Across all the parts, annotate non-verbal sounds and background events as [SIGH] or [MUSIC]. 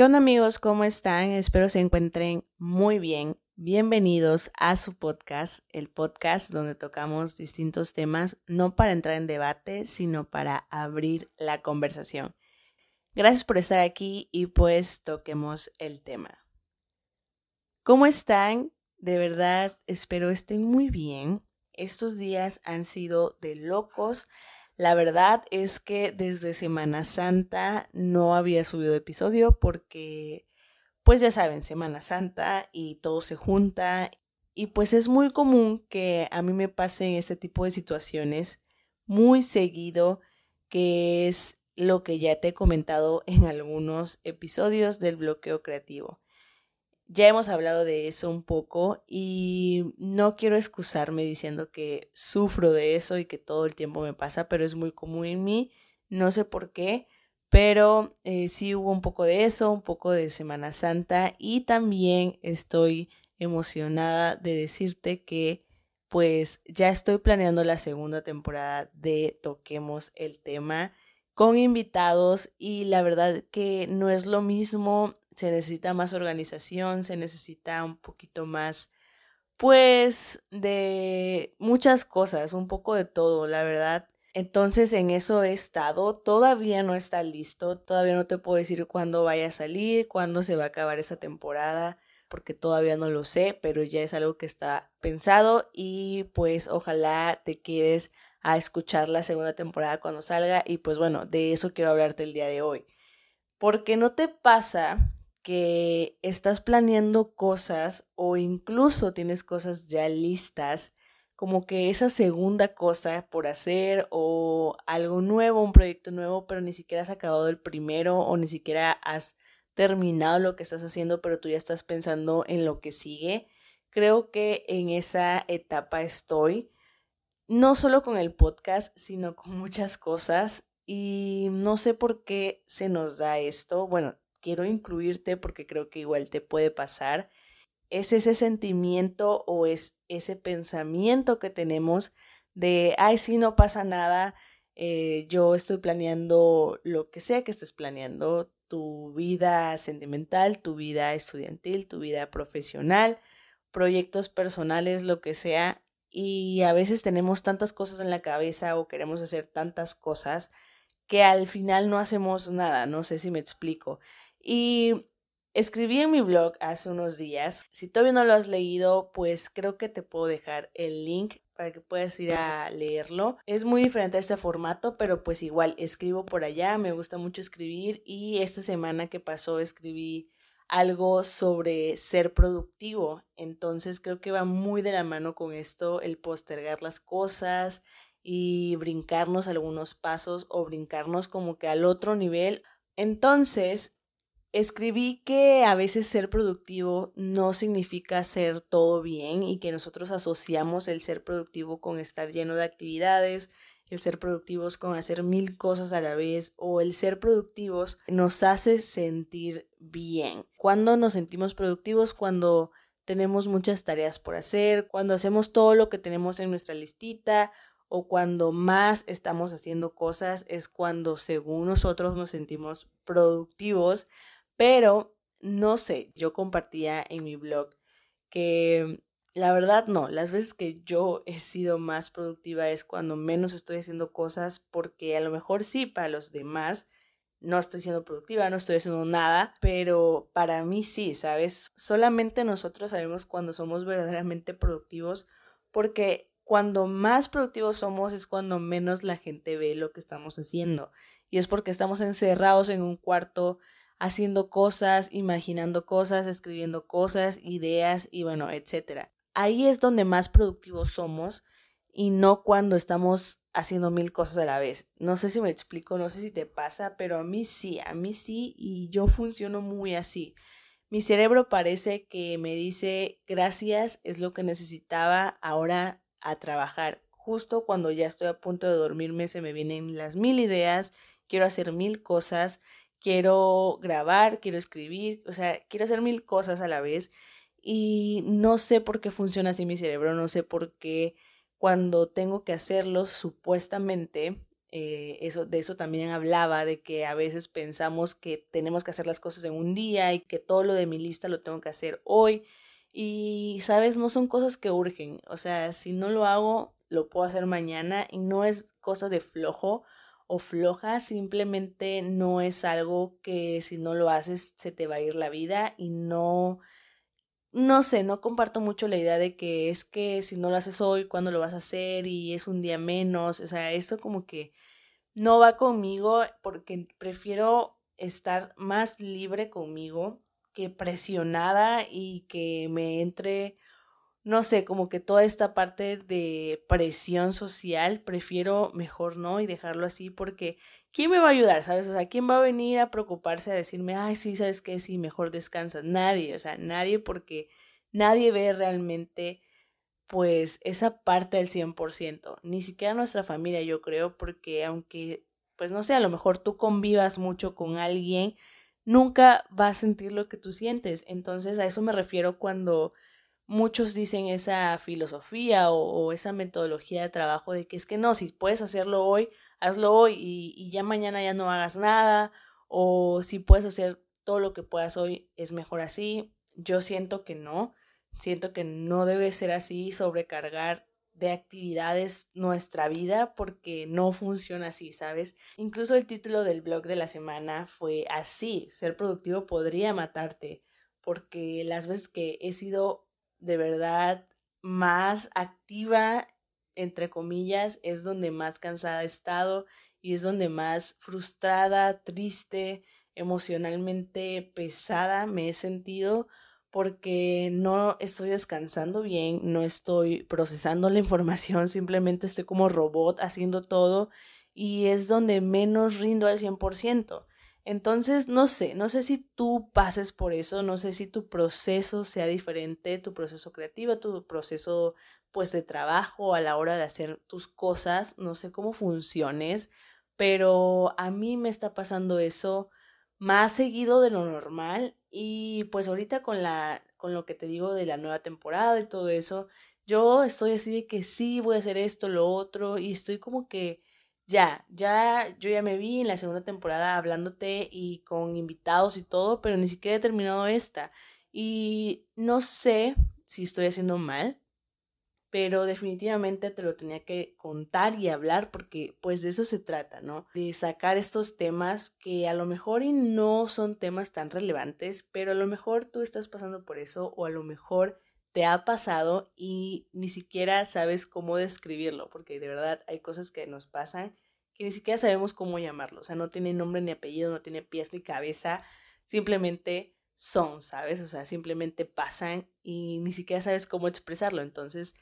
¿Qué onda amigos? ¿Cómo están? Espero se encuentren muy bien. Bienvenidos a su podcast, el podcast donde tocamos distintos temas, no para entrar en debate, sino para abrir la conversación. Gracias por estar aquí y pues toquemos el tema. ¿Cómo están? De verdad, espero estén muy bien. Estos días han sido de locos. La verdad es que desde Semana Santa no había subido episodio porque, pues ya saben, Semana Santa y todo se junta y pues es muy común que a mí me pasen este tipo de situaciones muy seguido, que es lo que ya te he comentado en algunos episodios del bloqueo creativo. Ya hemos hablado de eso un poco y no quiero excusarme diciendo que sufro de eso y que todo el tiempo me pasa, pero es muy común en mí, no sé por qué, pero eh, sí hubo un poco de eso, un poco de Semana Santa y también estoy emocionada de decirte que pues ya estoy planeando la segunda temporada de Toquemos el tema con invitados y la verdad que no es lo mismo se necesita más organización, se necesita un poquito más, pues, de muchas cosas, un poco de todo, la verdad. Entonces en eso he estado, todavía no está listo, todavía no te puedo decir cuándo vaya a salir, cuándo se va a acabar esa temporada, porque todavía no lo sé, pero ya es algo que está pensado y pues ojalá te quedes a escuchar la segunda temporada cuando salga y pues bueno, de eso quiero hablarte el día de hoy. Porque no te pasa que estás planeando cosas o incluso tienes cosas ya listas, como que esa segunda cosa por hacer o algo nuevo, un proyecto nuevo, pero ni siquiera has acabado el primero o ni siquiera has terminado lo que estás haciendo, pero tú ya estás pensando en lo que sigue. Creo que en esa etapa estoy, no solo con el podcast, sino con muchas cosas y no sé por qué se nos da esto. Bueno, quiero incluirte porque creo que igual te puede pasar, es ese sentimiento o es ese pensamiento que tenemos de, ay, sí, no pasa nada, eh, yo estoy planeando lo que sea que estés planeando, tu vida sentimental, tu vida estudiantil, tu vida profesional, proyectos personales, lo que sea, y a veces tenemos tantas cosas en la cabeza o queremos hacer tantas cosas que al final no hacemos nada, no sé si me explico. Y escribí en mi blog hace unos días. Si todavía no lo has leído, pues creo que te puedo dejar el link para que puedas ir a leerlo. Es muy diferente a este formato, pero pues igual escribo por allá, me gusta mucho escribir y esta semana que pasó escribí algo sobre ser productivo. Entonces creo que va muy de la mano con esto el postergar las cosas y brincarnos algunos pasos o brincarnos como que al otro nivel. Entonces, escribí que a veces ser productivo no significa hacer todo bien y que nosotros asociamos el ser productivo con estar lleno de actividades, el ser productivos con hacer mil cosas a la vez o el ser productivos nos hace sentir bien. Cuando nos sentimos productivos? Cuando tenemos muchas tareas por hacer, cuando hacemos todo lo que tenemos en nuestra listita o cuando más estamos haciendo cosas es cuando según nosotros nos sentimos productivos pero no sé, yo compartía en mi blog que la verdad no, las veces que yo he sido más productiva es cuando menos estoy haciendo cosas porque a lo mejor sí para los demás no estoy siendo productiva, no estoy haciendo nada, pero para mí sí, ¿sabes? Solamente nosotros sabemos cuando somos verdaderamente productivos porque cuando más productivos somos es cuando menos la gente ve lo que estamos haciendo y es porque estamos encerrados en un cuarto haciendo cosas, imaginando cosas, escribiendo cosas, ideas y bueno, etcétera. Ahí es donde más productivos somos y no cuando estamos haciendo mil cosas a la vez. No sé si me explico, no sé si te pasa, pero a mí sí, a mí sí y yo funciono muy así. Mi cerebro parece que me dice gracias, es lo que necesitaba ahora a trabajar. Justo cuando ya estoy a punto de dormirme se me vienen las mil ideas, quiero hacer mil cosas quiero grabar, quiero escribir, o sea, quiero hacer mil cosas a la vez y no sé por qué funciona así mi cerebro, no sé por qué cuando tengo que hacerlo supuestamente eh, eso, de eso también hablaba, de que a veces pensamos que tenemos que hacer las cosas en un día y que todo lo de mi lista lo tengo que hacer hoy. Y, sabes, no son cosas que urgen. O sea, si no lo hago, lo puedo hacer mañana y no es cosa de flojo o floja, simplemente no es algo que si no lo haces se te va a ir la vida y no no sé, no comparto mucho la idea de que es que si no lo haces hoy, ¿cuándo lo vas a hacer? Y es un día menos. O sea, esto como que no va conmigo porque prefiero estar más libre conmigo que presionada y que me entre, no sé, como que toda esta parte de presión social, prefiero mejor no y dejarlo así porque ¿quién me va a ayudar? ¿Sabes? O sea, ¿quién va a venir a preocuparse a decirme, ay, sí, ¿sabes qué? Sí, mejor descansa. Nadie, o sea, nadie porque nadie ve realmente pues esa parte del 100%, ni siquiera nuestra familia yo creo, porque aunque pues no sé, a lo mejor tú convivas mucho con alguien, nunca va a sentir lo que tú sientes. Entonces a eso me refiero cuando muchos dicen esa filosofía o, esa metodología de trabajo de que es que no, si puedes hacerlo hoy, hazlo hoy y, y ya mañana ya no hagas nada o si puedes hacer todo lo que puedas hoy es mejor así. Yo siento que no, siento que no debe ser así, sobrecargar de actividades nuestra vida porque no funciona así, ¿sabes? Incluso el título del blog de la semana fue así, ser productivo podría matarte, porque las veces que he sido de verdad más activa entre comillas, es donde más cansada he estado y es donde más frustrada, triste, emocionalmente pesada me he sentido porque no estoy descansando bien, no estoy procesando la información, simplemente estoy como robot haciendo todo y es donde menos rindo al 100%. Entonces, no sé, no sé si tú pases por eso, no sé si tu proceso sea diferente, tu proceso creativo, tu proceso pues de trabajo a la hora de hacer tus cosas, no sé cómo funciones, pero a mí me está pasando eso más seguido de lo normal y pues ahorita con la con lo que te digo de la nueva temporada y todo eso, yo estoy así de que sí voy a hacer esto, lo otro y estoy como que ya, ya yo ya me vi en la segunda temporada hablándote y con invitados y todo, pero ni siquiera he terminado esta y no sé si estoy haciendo mal, pero definitivamente te lo tenía que contar y hablar porque pues de eso se trata, ¿no? De sacar estos temas que a lo mejor y no son temas tan relevantes, pero a lo mejor tú estás pasando por eso o a lo mejor te ha pasado y ni siquiera sabes cómo describirlo, porque de verdad hay cosas que nos pasan que ni siquiera sabemos cómo llamarlo, o sea, no tiene nombre ni apellido, no tiene pies ni cabeza, simplemente son, ¿sabes? O sea, simplemente pasan y ni siquiera sabes cómo expresarlo, entonces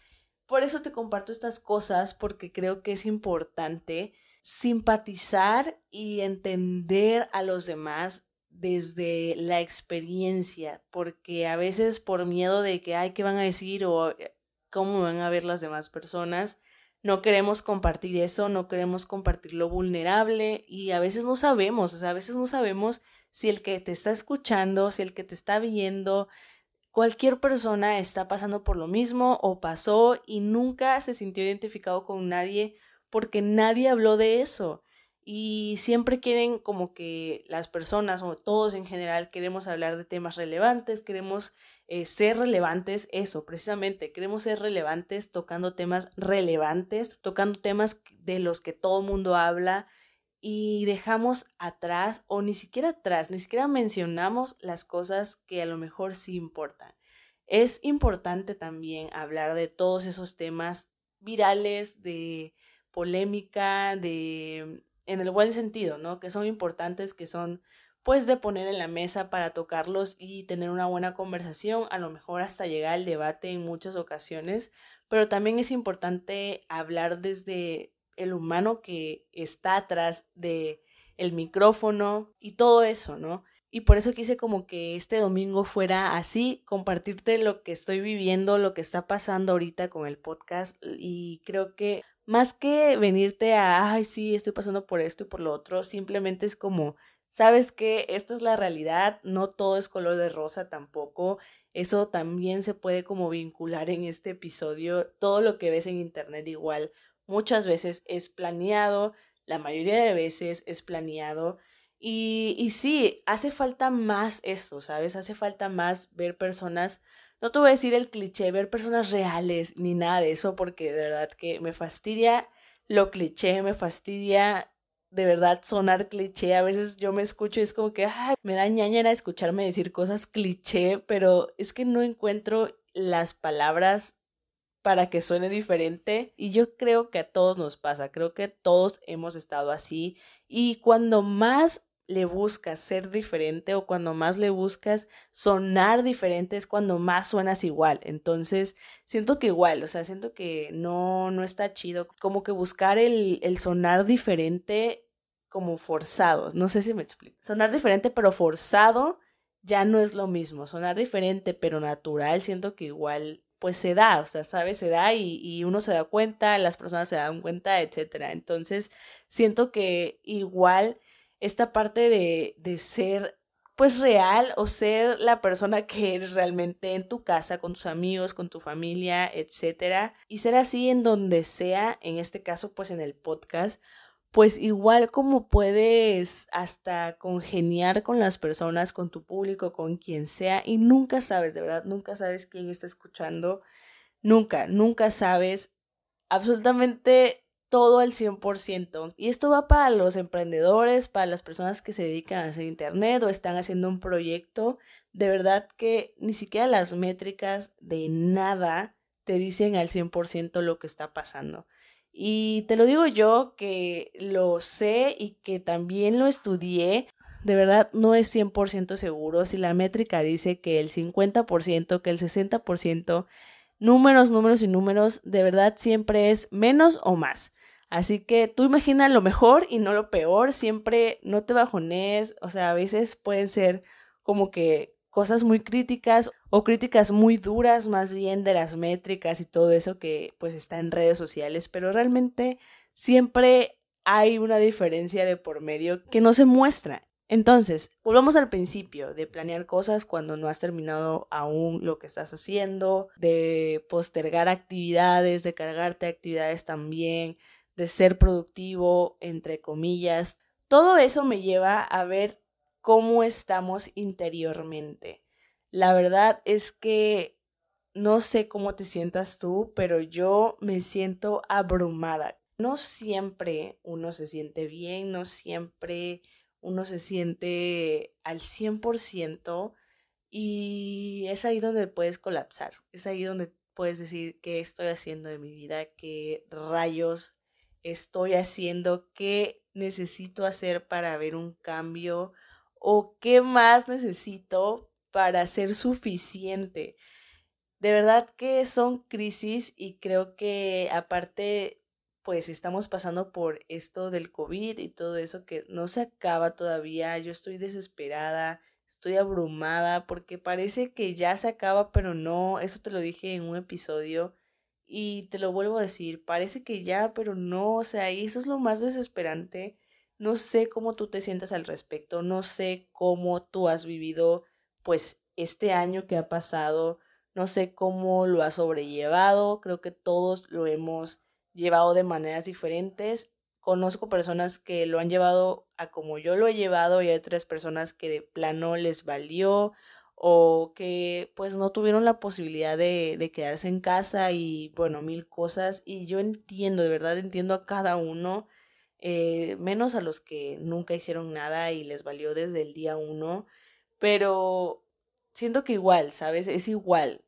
por eso te comparto estas cosas porque creo que es importante simpatizar y entender a los demás desde la experiencia, porque a veces por miedo de que, ay, ¿qué van a decir? o eh, cómo van a ver las demás personas, no queremos compartir eso, no queremos compartir lo vulnerable y a veces no sabemos, o sea, a veces no sabemos si el que te está escuchando, si el que te está viendo, Cualquier persona está pasando por lo mismo o pasó y nunca se sintió identificado con nadie porque nadie habló de eso. Y siempre quieren como que las personas o todos en general queremos hablar de temas relevantes, queremos eh, ser relevantes, eso precisamente, queremos ser relevantes tocando temas relevantes, tocando temas de los que todo el mundo habla y dejamos atrás o ni siquiera atrás, ni siquiera mencionamos las cosas que a lo mejor sí importan. Es importante también hablar de todos esos temas virales, de polémica, de en el buen sentido, ¿no? Que son importantes, que son pues de poner en la mesa para tocarlos y tener una buena conversación, a lo mejor hasta llegar al debate en muchas ocasiones, pero también es importante hablar desde el humano que está atrás de el micrófono y todo eso, ¿no? Y por eso quise como que este domingo fuera así, compartirte lo que estoy viviendo, lo que está pasando ahorita con el podcast y creo que más que venirte a, ay, sí, estoy pasando por esto y por lo otro, simplemente es como, sabes que esta es la realidad, no todo es color de rosa tampoco, eso también se puede como vincular en este episodio, todo lo que ves en internet igual muchas veces es planeado, la mayoría de veces es planeado. Y, y sí, hace falta más eso, ¿sabes? Hace falta más ver personas, no te voy a decir el cliché, ver personas reales ni nada de eso, porque de verdad que me fastidia lo cliché, me fastidia de verdad sonar cliché. A veces yo me escucho y es como que me da ñañera escucharme decir cosas cliché, pero es que no encuentro las palabras para que suene diferente y yo creo que a todos nos pasa, creo que todos hemos estado así y cuando más le buscas ser diferente o cuando más le buscas sonar diferente es cuando más suenas igual. Entonces, siento que igual, o sea, siento que no, no está chido. Como que buscar el, el sonar diferente como forzado. No sé si me explico. Sonar diferente pero forzado ya no es lo mismo. Sonar diferente pero natural, siento que igual pues se da, o sea, ¿sabes? Se da y, y, uno se da cuenta, las personas se dan cuenta, etcétera. Entonces, siento que igual esta parte de, de ser pues real o ser la persona que eres realmente en tu casa, con tus amigos, con tu familia, etcétera, y ser así en donde sea, en este caso pues en el podcast, pues igual como puedes hasta congeniar con las personas, con tu público, con quien sea, y nunca sabes, de verdad, nunca sabes quién está escuchando, nunca, nunca sabes absolutamente todo al 100%. Y esto va para los emprendedores, para las personas que se dedican a hacer internet o están haciendo un proyecto. De verdad que ni siquiera las métricas de nada te dicen al 100% lo que está pasando. Y te lo digo yo que lo sé y que también lo estudié. De verdad no es 100% seguro si la métrica dice que el 50%, que el 60%, números, números y números, de verdad siempre es menos o más. Así que tú imagina lo mejor y no lo peor, siempre no te bajones, o sea, a veces pueden ser como que cosas muy críticas o críticas muy duras más bien de las métricas y todo eso que pues está en redes sociales, pero realmente siempre hay una diferencia de por medio que no se muestra. Entonces, volvamos al principio de planear cosas cuando no has terminado aún lo que estás haciendo, de postergar actividades, de cargarte actividades también, de ser productivo, entre comillas. Todo eso me lleva a ver cómo estamos interiormente. La verdad es que no sé cómo te sientas tú, pero yo me siento abrumada. No siempre uno se siente bien, no siempre uno se siente al 100% y es ahí donde puedes colapsar, es ahí donde puedes decir qué estoy haciendo de mi vida, qué rayos estoy haciendo, qué necesito hacer para ver un cambio o qué más necesito para ser suficiente. De verdad que son crisis y creo que aparte pues estamos pasando por esto del COVID y todo eso que no se acaba todavía. Yo estoy desesperada, estoy abrumada porque parece que ya se acaba, pero no. Eso te lo dije en un episodio y te lo vuelvo a decir, parece que ya, pero no, o sea, y eso es lo más desesperante. No sé cómo tú te sientas al respecto, no sé cómo tú has vivido pues este año que ha pasado, no sé cómo lo has sobrellevado, creo que todos lo hemos llevado de maneras diferentes. Conozco personas que lo han llevado a como yo lo he llevado y hay otras personas que de plano les valió o que pues no tuvieron la posibilidad de, de, quedarse en casa y bueno, mil cosas. Y yo entiendo, de verdad entiendo a cada uno, eh, menos a los que nunca hicieron nada y les valió desde el día uno, pero siento que igual, ¿sabes? Es igual.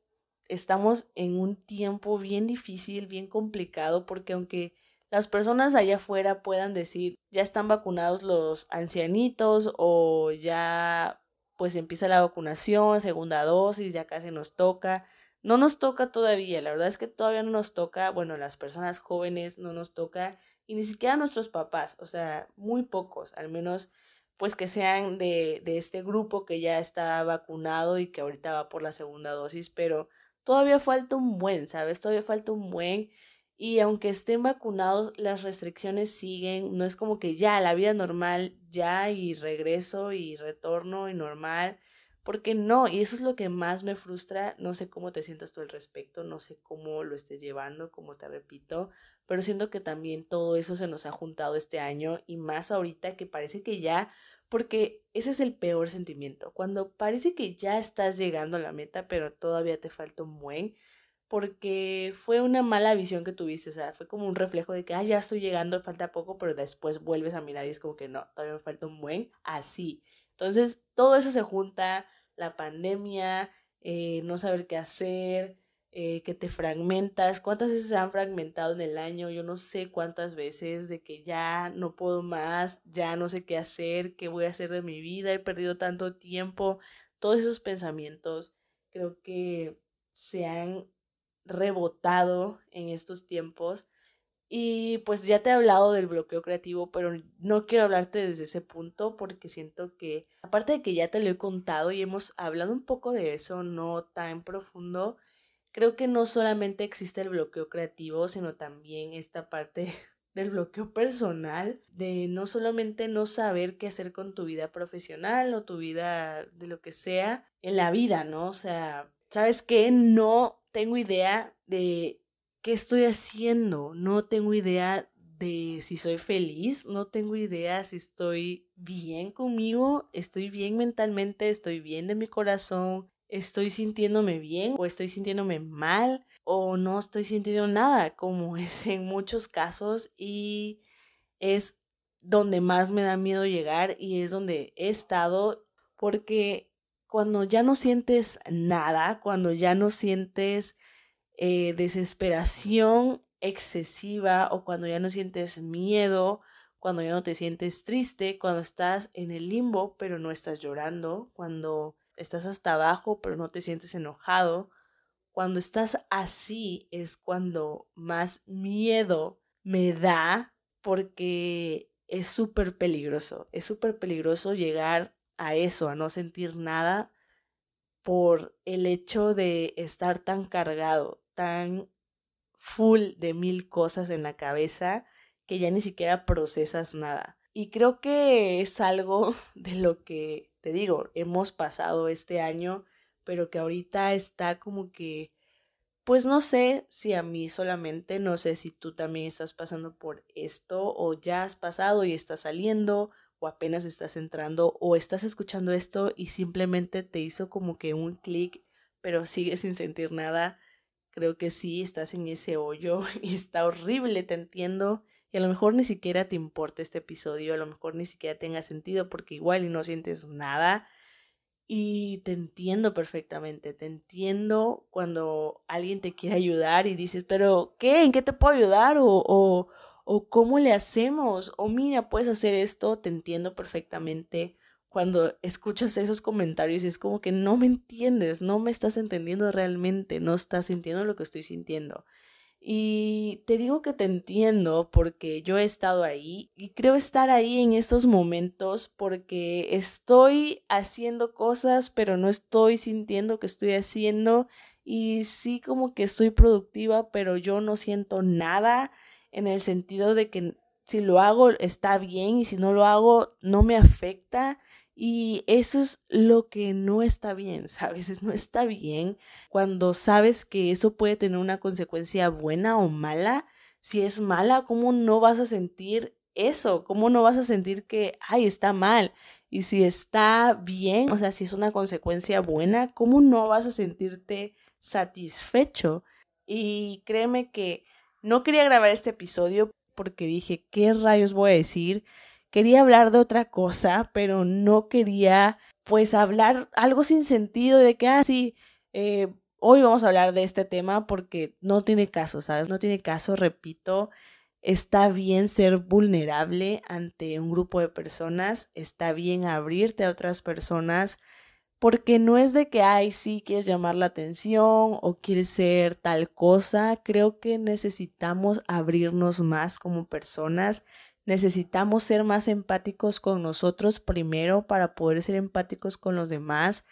Estamos en un tiempo bien difícil, bien complicado, porque aunque las personas allá afuera puedan decir, ya están vacunados los ancianitos o ya pues empieza la vacunación, segunda dosis, ya casi nos toca. No nos toca todavía, la verdad es que todavía no nos toca, bueno, las personas jóvenes no nos toca y ni siquiera nuestros papás, o sea, muy pocos, al menos pues que sean de, de este grupo que ya está vacunado y que ahorita va por la segunda dosis, pero todavía falta un buen, ¿sabes? Todavía falta un buen y aunque estén vacunados, las restricciones siguen, no es como que ya la vida normal, ya y regreso y retorno y normal, porque no, y eso es lo que más me frustra, no sé cómo te sientas tú al respecto, no sé cómo lo estés llevando, como te repito, pero siento que también todo eso se nos ha juntado este año y más ahorita que parece que ya, porque ese es el peor sentimiento, cuando parece que ya estás llegando a la meta, pero todavía te falta un buen, porque fue una mala visión que tuviste, o sea, fue como un reflejo de que, ah, ya estoy llegando, falta poco, pero después vuelves a mirar y es como que no, todavía me falta un buen, así. Entonces, todo eso se junta, la pandemia, eh, no saber qué hacer, eh, que te fragmentas, cuántas veces se han fragmentado en el año, yo no sé cuántas veces de que ya no puedo más, ya no sé qué hacer, qué voy a hacer de mi vida, he perdido tanto tiempo, todos esos pensamientos creo que se han rebotado en estos tiempos y pues ya te he hablado del bloqueo creativo, pero no quiero hablarte desde ese punto porque siento que, aparte de que ya te lo he contado y hemos hablado un poco de eso, no tan profundo, creo que no solamente existe el bloqueo creativo, sino también esta parte [LAUGHS] del bloqueo personal, de no solamente no saber qué hacer con tu vida profesional o tu vida de lo que sea en la vida, ¿no? O sea, ¿sabes qué? No tengo idea de ¿qué estoy haciendo? No tengo idea de si soy feliz, no tengo idea si estoy bien conmigo, estoy bien mentalmente, estoy bien de mi corazón, estoy sintiéndome bien o estoy sintiéndome mal o no estoy sintiendo nada, como [LAUGHS] es en muchos casos y es donde más me da miedo llegar y es donde he estado porque cuando ya no sientes nada, cuando ya no sientes eh, desesperación excesiva o cuando ya no sientes miedo, cuando ya no te sientes triste, cuando estás en el limbo pero no estás llorando, cuando estás hasta abajo pero no te sientes enojado, cuando estás así es cuando más miedo me da porque es súper peligroso, es súper peligroso llegar a eso, a no sentir nada por el hecho de estar tan cargado, tan full de mil cosas en la cabeza que ya ni siquiera procesas nada. Y creo que es algo [LAUGHS] de lo que, te digo, hemos pasado este año, pero que ahorita está como que, pues no sé si a mí solamente, no sé si tú también estás pasando por esto o ya has pasado y estás saliendo o apenas estás entrando o estás escuchando esto y simplemente te hizo como que un clic, pero sigues sin sentir nada creo que sí, estás en ese hoyo [LAUGHS] y está horrible, te entiendo. Y a lo mejor ni siquiera te importa este episodio, a lo mejor ni siquiera tenga sentido porque igual no sientes nada. Y te entiendo perfectamente, te entiendo cuando alguien te quiere ayudar y dices, pero ¿qué? ¿En qué te puedo ayudar? O, o ¿cómo le hacemos? O mira, puedes hacer esto, te entiendo perfectamente cuando escuchas esos comentarios es como que no me entiendes, no me estás entendiendo realmente, no estás sintiendo lo que estoy sintiendo. Y te digo que te entiendo porque yo he estado ahí y creo estar ahí en estos momentos porque estoy haciendo cosas pero no estoy sintiendo que estoy haciendo y sí como que estoy productiva pero yo no siento nada en el sentido de que si lo hago está bien y si no lo hago no me afecta y eso es lo que no está bien, ¿sabes? No está bien cuando sabes que eso puede tener una consecuencia buena o mala. Si es mala, ¿cómo no vas a sentir eso? ¿Cómo no vas a sentir que, ay, está mal? Y si está bien, o sea, si es una consecuencia buena, ¿cómo no vas a sentirte satisfecho? Y créeme que no quería grabar este episodio porque dije, ¿qué rayos voy a decir? quería hablar de otra cosa, pero no quería pues hablar algo sin sentido de que, ah, sí, eh, hoy vamos a hablar de este tema porque no tiene caso, ¿sabes? No tiene caso, repito, está bien ser vulnerable ante un grupo de personas, está bien abrirte a otras personas, porque no es de que, ay, sí, quieres llamar la atención o quieres ser tal cosa, creo que necesitamos abrirnos más como personas, Necesitamos ser más empáticos con nosotros primero para poder ser empáticos con los demás.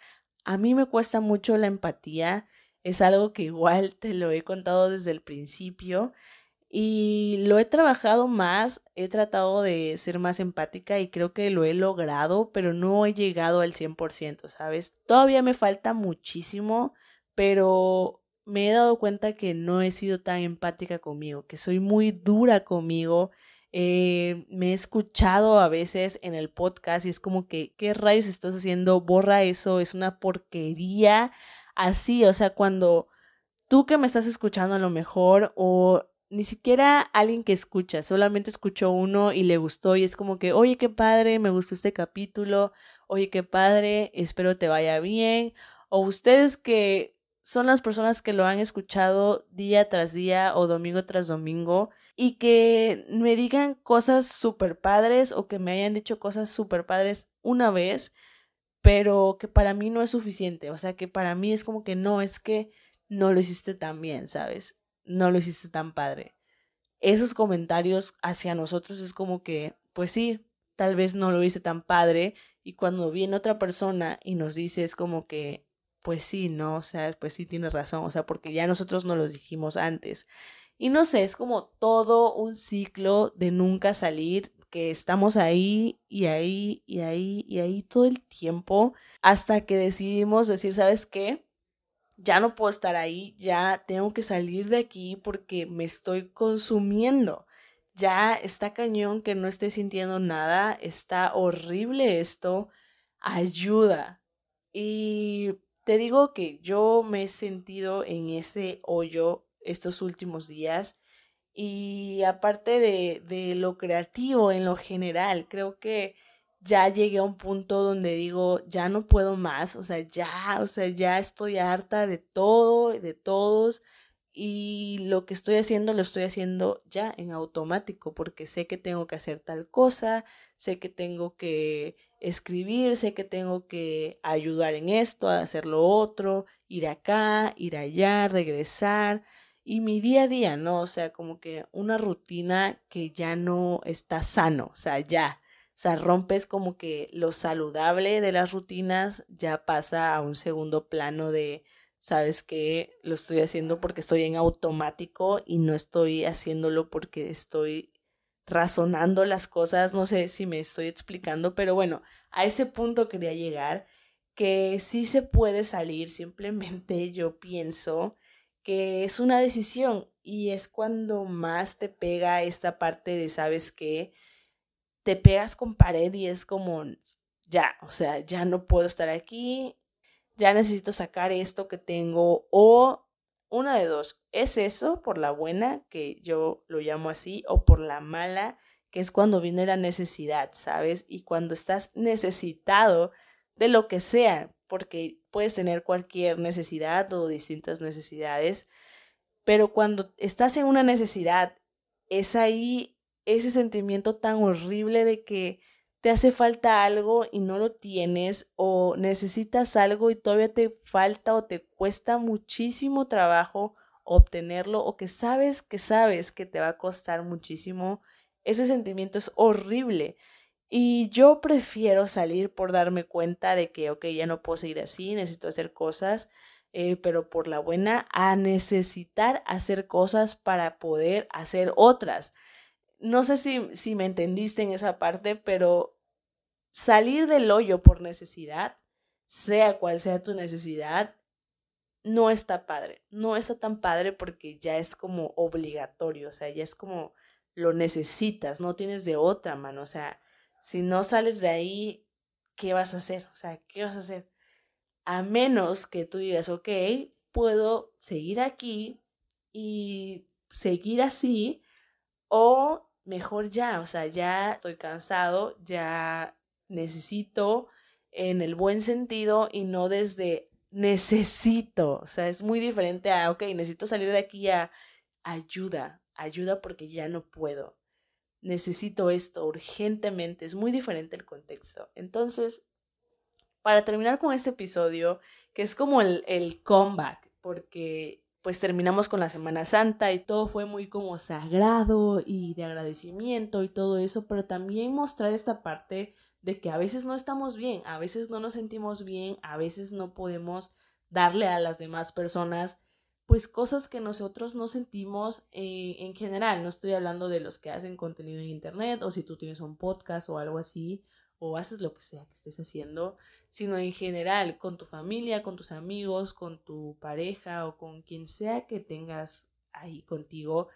A mí me cuesta mucho la empatía, es algo que igual te lo he contado desde el principio. Y lo he trabajado más, he tratado de ser más empática y creo que lo he logrado, pero no he llegado al 100%, ¿sabes? Todavía me falta muchísimo, pero me he dado cuenta que no he sido tan empática conmigo, que soy muy dura conmigo. Eh, me he escuchado a veces en el podcast y es como que, ¿qué rayos estás haciendo? Borra eso, es una porquería. Así, o sea, cuando tú que me estás escuchando a lo mejor o ni siquiera alguien que escucha, solamente escuchó uno y le gustó y es como que, oye, qué padre, me gustó este capítulo, oye, qué padre, espero te vaya bien. O ustedes que son las personas que lo han escuchado día tras día o domingo tras domingo y que me digan cosas súper padres o que me hayan dicho cosas súper padres una vez, pero que para mí no es suficiente. O sea, que para mí es como que no, es que no lo hiciste tan bien, ¿sabes? No lo hiciste tan padre. Esos comentarios hacia nosotros es como que, pues sí, tal vez no lo hice tan padre y cuando viene otra persona y nos dice es como que, pues sí, no, o sea, pues sí tienes razón, o sea, porque ya nosotros no los dijimos antes. Y no sé, es como todo un ciclo de nunca salir, que estamos ahí y ahí y ahí y ahí todo el tiempo hasta que decidimos decir, ¿sabes qué? Ya no puedo estar ahí, ya tengo que salir de aquí porque me estoy consumiendo. Ya está cañón que no esté sintiendo nada, está horrible esto, ayuda. Y te digo que yo me he sentido en ese hoyo estos últimos días y aparte de, de lo creativo en lo general, creo que ya llegué a un punto donde digo, ya no puedo más, o sea, ya, o sea, ya estoy harta de todo, de todos, y lo que estoy haciendo lo estoy haciendo ya en automático, porque sé que tengo que hacer tal cosa, sé que tengo que escribir, sé que tengo que ayudar en esto, hacer lo otro, ir acá, ir allá, regresar, y mi día a día, ¿no? O sea, como que una rutina que ya no está sano, o sea, ya sea, rompes como que lo saludable de las rutinas ya pasa a un segundo plano de, sabes que lo estoy haciendo porque estoy en automático y no estoy haciéndolo porque estoy razonando las cosas. No sé si me estoy explicando, pero bueno, a ese punto quería llegar que sí se puede salir, simplemente yo pienso que es una decisión y es cuando más te pega esta parte de, sabes que te pegas con pared y es como, ya, o sea, ya no puedo estar aquí, ya necesito sacar esto que tengo o una de dos, es eso por la buena, que yo lo llamo así, o por la mala, que es cuando viene la necesidad, ¿sabes? Y cuando estás necesitado de lo que sea, porque puedes tener cualquier necesidad o distintas necesidades, pero cuando estás en una necesidad, es ahí ese sentimiento tan horrible de que te hace falta algo y no lo tienes o necesitas algo y todavía te falta o te cuesta muchísimo trabajo obtenerlo o que sabes que sabes que te va a costar muchísimo, ese sentimiento es horrible. Y yo prefiero salir por darme cuenta de que, ok, ya no puedo seguir así, necesito hacer cosas, eh, pero por la buena, a necesitar hacer cosas para poder hacer otras no sé si, si me entendiste en esa parte, pero salir del hoyo por necesidad, sea cual sea tu necesidad, no está padre. No está tan padre porque ya es como obligatorio, o sea, ya es como lo necesitas, no tienes de otra mano, o sea, si no sales de ahí, ¿qué vas a hacer? O sea, ¿qué vas a hacer? A menos que tú digas, ok, puedo seguir aquí y seguir así, o mejor ya, o sea, ya estoy cansado, ya necesito en el buen sentido y no desde necesito, o sea, es muy diferente a, ok, necesito salir de aquí a ayuda, ayuda porque ya no puedo, necesito esto urgentemente, es muy diferente el contexto. Entonces, para terminar con este episodio, que es como el, el comeback, porque pues terminamos con la Semana Santa y todo fue muy como sagrado y de agradecimiento y todo eso, pero también mostrar esta parte de que a veces no estamos bien, a veces no nos sentimos bien, a veces no podemos darle a las demás personas pues cosas que nosotros no sentimos eh, en general. No estoy hablando de los que hacen contenido en internet o si tú tienes un podcast o algo así o haces lo que sea que estés haciendo, sino en general con tu familia, con tus amigos, con tu pareja o con quien sea que tengas ahí contigo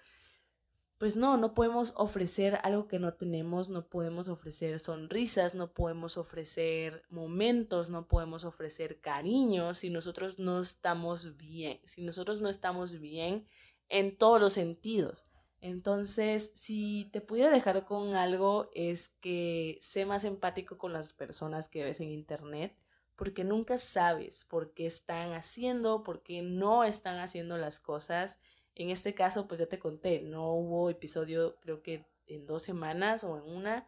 pues no, no podemos ofrecer algo que no tenemos, no podemos ofrecer sonrisas, no podemos ofrecer momentos, no podemos ofrecer cariño si nosotros no estamos bien, si nosotros no estamos bien en todos los sentidos. Entonces, si te pudiera dejar con algo es que sé más empático con las personas que ves en internet, porque nunca sabes por qué están haciendo, por qué no están haciendo las cosas. En este caso, pues ya te conté, no hubo episodio creo que en dos semanas o en una,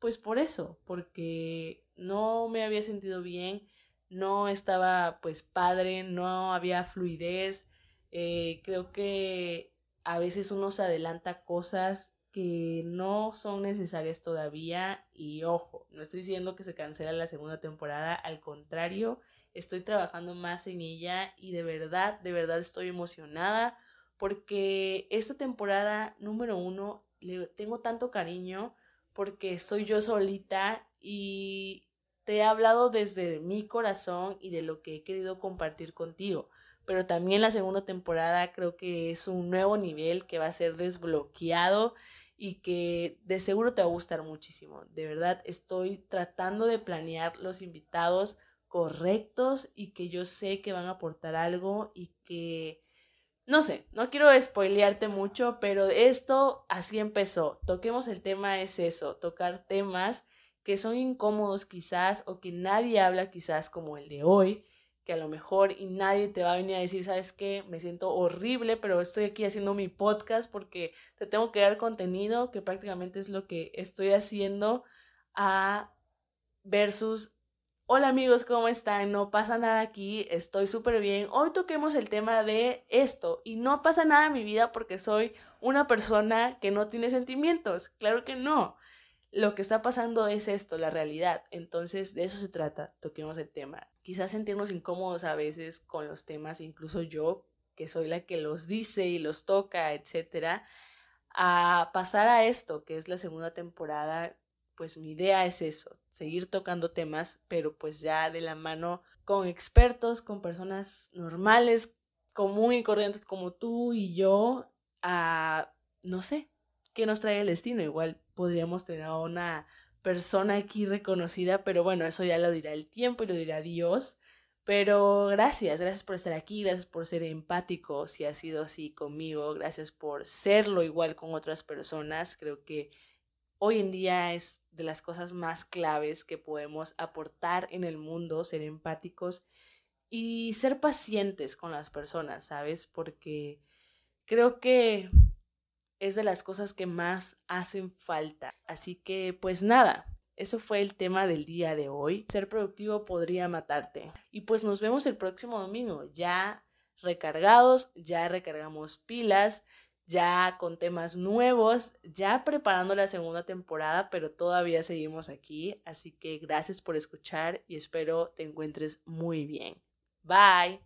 pues por eso, porque no me había sentido bien, no estaba pues padre, no había fluidez, eh, creo que a veces uno se adelanta cosas que no son necesarias todavía y ojo, no estoy diciendo que se cancela la segunda temporada, al contrario, estoy trabajando más en ella y de verdad, de verdad estoy emocionada porque esta temporada número uno le tengo tanto cariño porque soy yo solita y te he hablado desde mi corazón y de lo que he querido compartir contigo. Pero también la segunda temporada creo que es un nuevo nivel que va a ser desbloqueado y que de seguro te va a gustar muchísimo. De verdad estoy tratando de planear los invitados correctos y que yo sé que van a aportar algo y que no sé, no quiero spoilearte mucho, pero esto así empezó. Toquemos el tema es eso, tocar temas que son incómodos quizás o que nadie habla quizás como el de hoy, que a lo mejor y nadie te va a venir a decir, ¿sabes qué? Me siento horrible, pero estoy aquí haciendo mi podcast porque te tengo que dar contenido, que prácticamente es lo que estoy haciendo a versus Hola amigos, ¿cómo están? No pasa nada aquí, estoy súper bien. Hoy toquemos el tema de esto y no pasa nada en mi vida porque soy una persona que no tiene sentimientos. Claro que no. Lo que está pasando es esto, la realidad. Entonces, de eso se trata, toquemos el tema. Quizás sentirnos incómodos a veces con los temas, incluso yo, que soy la que los dice y los toca, etcétera, a pasar a esto, que es la segunda temporada pues mi idea es eso, seguir tocando temas, pero pues ya de la mano con expertos, con personas normales, común y corrientes como tú y yo, a, no sé, qué nos trae el destino. Igual podríamos tener a una persona aquí reconocida, pero bueno, eso ya lo dirá el tiempo y lo dirá Dios. Pero gracias, gracias por estar aquí, gracias por ser empático si ha sido así conmigo, gracias por serlo igual con otras personas. Creo que hoy en día es de las cosas más claves que podemos aportar en el mundo, ser empáticos y ser pacientes con las personas, ¿sabes? Porque creo que es de las cosas que más hacen falta. Así que, pues nada, eso fue el tema del día de hoy. Ser productivo podría matarte. Y pues nos vemos el próximo domingo, ya recargados, ya recargamos pilas, ya con temas nuevos, ya preparando la segunda temporada, pero todavía seguimos aquí, así que gracias por escuchar y espero te encuentres muy bien. Bye.